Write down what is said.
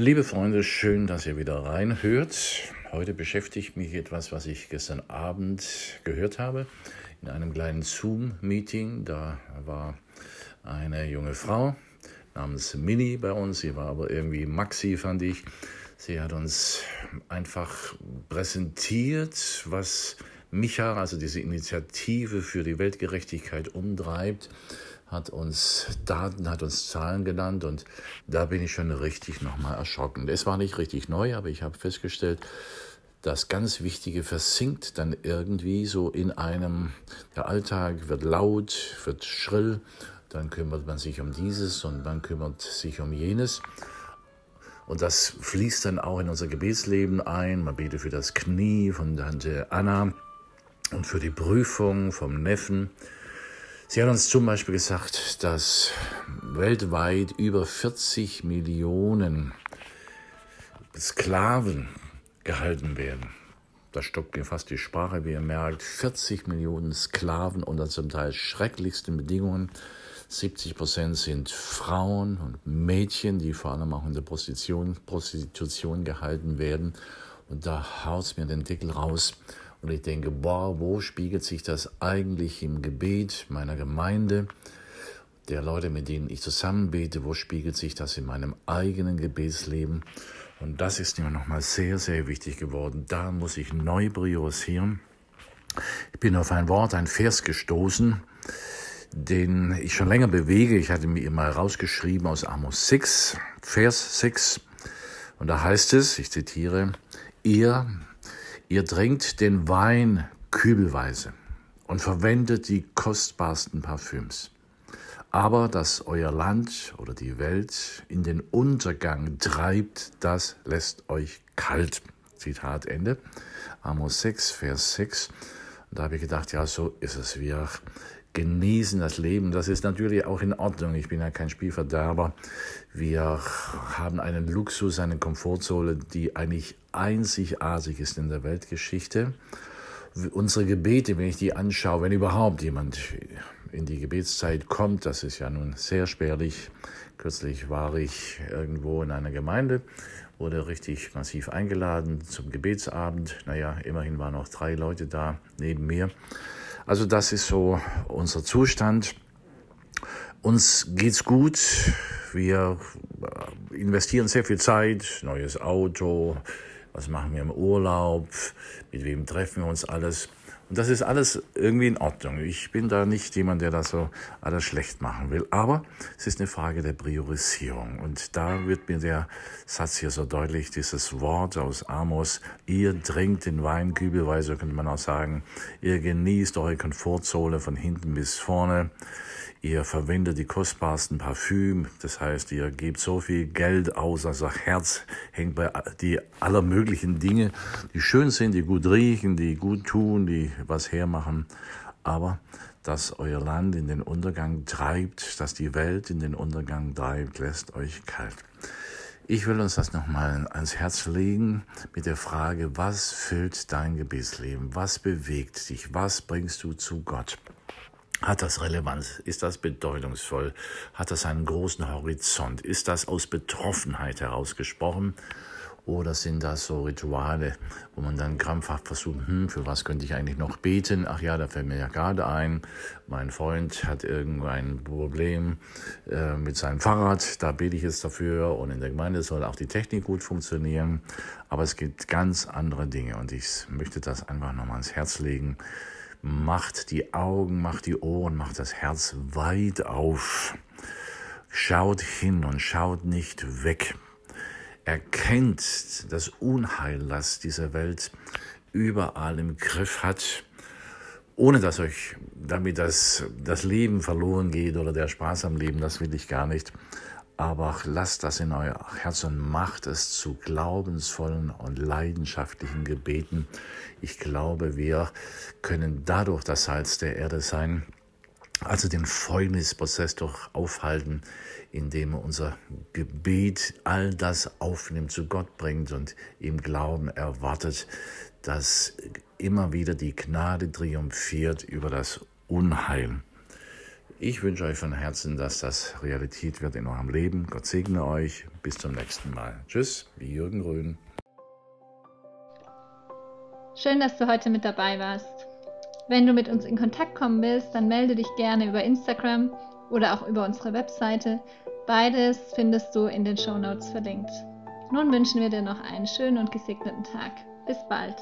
Liebe Freunde, schön, dass ihr wieder reinhört. Heute beschäftigt mich etwas, was ich gestern Abend gehört habe in einem kleinen Zoom-Meeting. Da war eine junge Frau namens Mini bei uns. Sie war aber irgendwie Maxi, fand ich. Sie hat uns einfach präsentiert, was Micha, also diese Initiative für die Weltgerechtigkeit, umtreibt hat uns Daten, hat uns Zahlen genannt und da bin ich schon richtig nochmal erschrocken. Es war nicht richtig neu, aber ich habe festgestellt, das ganz Wichtige versinkt dann irgendwie so in einem, der Alltag wird laut, wird schrill, dann kümmert man sich um dieses und man kümmert sich um jenes. Und das fließt dann auch in unser Gebetsleben ein. Man betet für das Knie von Tante Anna und für die Prüfung vom Neffen. Sie hat uns zum Beispiel gesagt, dass weltweit über 40 Millionen Sklaven gehalten werden. Da stockt mir fast die Sprache, wie ihr merkt. 40 Millionen Sklaven unter zum Teil schrecklichsten Bedingungen. 70 Prozent sind Frauen und Mädchen, die vor allem auch in der Prostitution, Prostitution gehalten werden. Und da haut mir den Deckel raus. Und ich denke, boah, wo spiegelt sich das eigentlich im Gebet meiner Gemeinde, der Leute, mit denen ich zusammen bete, wo spiegelt sich das in meinem eigenen Gebetsleben? Und das ist mir nochmal sehr, sehr wichtig geworden. Da muss ich neu priorisieren. Ich bin auf ein Wort, ein Vers gestoßen, den ich schon länger bewege. Ich hatte mir mal rausgeschrieben aus Amos 6, Vers 6. Und da heißt es, ich zitiere, ihr Ihr trinkt den Wein kübelweise und verwendet die kostbarsten Parfüms. Aber dass euer Land oder die Welt in den Untergang treibt, das lässt euch kalt. Zitat Ende. Amos 6, Vers 6. Und da habe ich gedacht, ja, so ist es. Wir genießen das Leben. Das ist natürlich auch in Ordnung. Ich bin ja kein Spielverderber. Wir haben einen Luxus, eine Komfortzone, die eigentlich einzigartig ist in der Weltgeschichte. Unsere Gebete, wenn ich die anschaue, wenn überhaupt jemand in die Gebetszeit kommt, das ist ja nun sehr spärlich. Kürzlich war ich irgendwo in einer Gemeinde, wurde richtig massiv eingeladen zum Gebetsabend. Naja, immerhin waren noch drei Leute da neben mir. Also das ist so unser Zustand. Uns geht's gut. Wir äh, investieren sehr viel Zeit, neues Auto, was machen wir im Urlaub, mit wem treffen wir uns alles. Und das ist alles irgendwie in Ordnung. Ich bin da nicht jemand, der das so alles schlecht machen will. Aber es ist eine Frage der Priorisierung. Und da wird mir der Satz hier so deutlich, dieses Wort aus Amos, ihr trinkt den Wein kübelweise, könnte man auch sagen, ihr genießt eure Komfortzone von hinten bis vorne. Ihr verwendet die kostbarsten Parfüm, das heißt, ihr gebt so viel Geld aus, also Herz hängt bei die aller möglichen Dinge, die schön sind, die gut riechen, die gut tun, die was hermachen, aber dass euer Land in den Untergang treibt, dass die Welt in den Untergang treibt, lässt euch kalt. Ich will uns das nochmal ans Herz legen mit der Frage, was füllt dein Gebetsleben? Was bewegt dich? Was bringst du zu Gott? Hat das Relevanz? Ist das bedeutungsvoll? Hat das einen großen Horizont? Ist das aus Betroffenheit herausgesprochen? Oder sind das so Rituale, wo man dann krampfhaft versucht, hm, für was könnte ich eigentlich noch beten? Ach ja, da fällt mir ja gerade ein, mein Freund hat irgendein Problem äh, mit seinem Fahrrad, da bete ich jetzt dafür und in der Gemeinde soll auch die Technik gut funktionieren. Aber es gibt ganz andere Dinge und ich möchte das einfach nochmal ans Herz legen macht die Augen, macht die Ohren, macht das Herz weit auf. Schaut hin und schaut nicht weg. Erkennt das Unheil, das diese Welt überall im Griff hat, ohne dass euch damit das, das Leben verloren geht oder der Spaß am Leben, das will ich gar nicht. aber lasst das in euer Herz und macht es zu glaubensvollen und leidenschaftlichen Gebeten. Ich glaube, wir können dadurch das Salz der Erde sein, also den Fäulnisprozess doch aufhalten, indem er unser Gebet all das aufnimmt, zu Gott bringt und im Glauben erwartet, dass immer wieder die Gnade triumphiert über das Unheil. Ich wünsche euch von Herzen, dass das Realität wird in eurem Leben. Gott segne euch. Bis zum nächsten Mal. Tschüss, wie Jürgen Grün. Schön, dass du heute mit dabei warst. Wenn du mit uns in Kontakt kommen willst, dann melde dich gerne über Instagram oder auch über unsere Webseite. Beides findest du in den Show Notes verlinkt. Nun wünschen wir dir noch einen schönen und gesegneten Tag. Bis bald.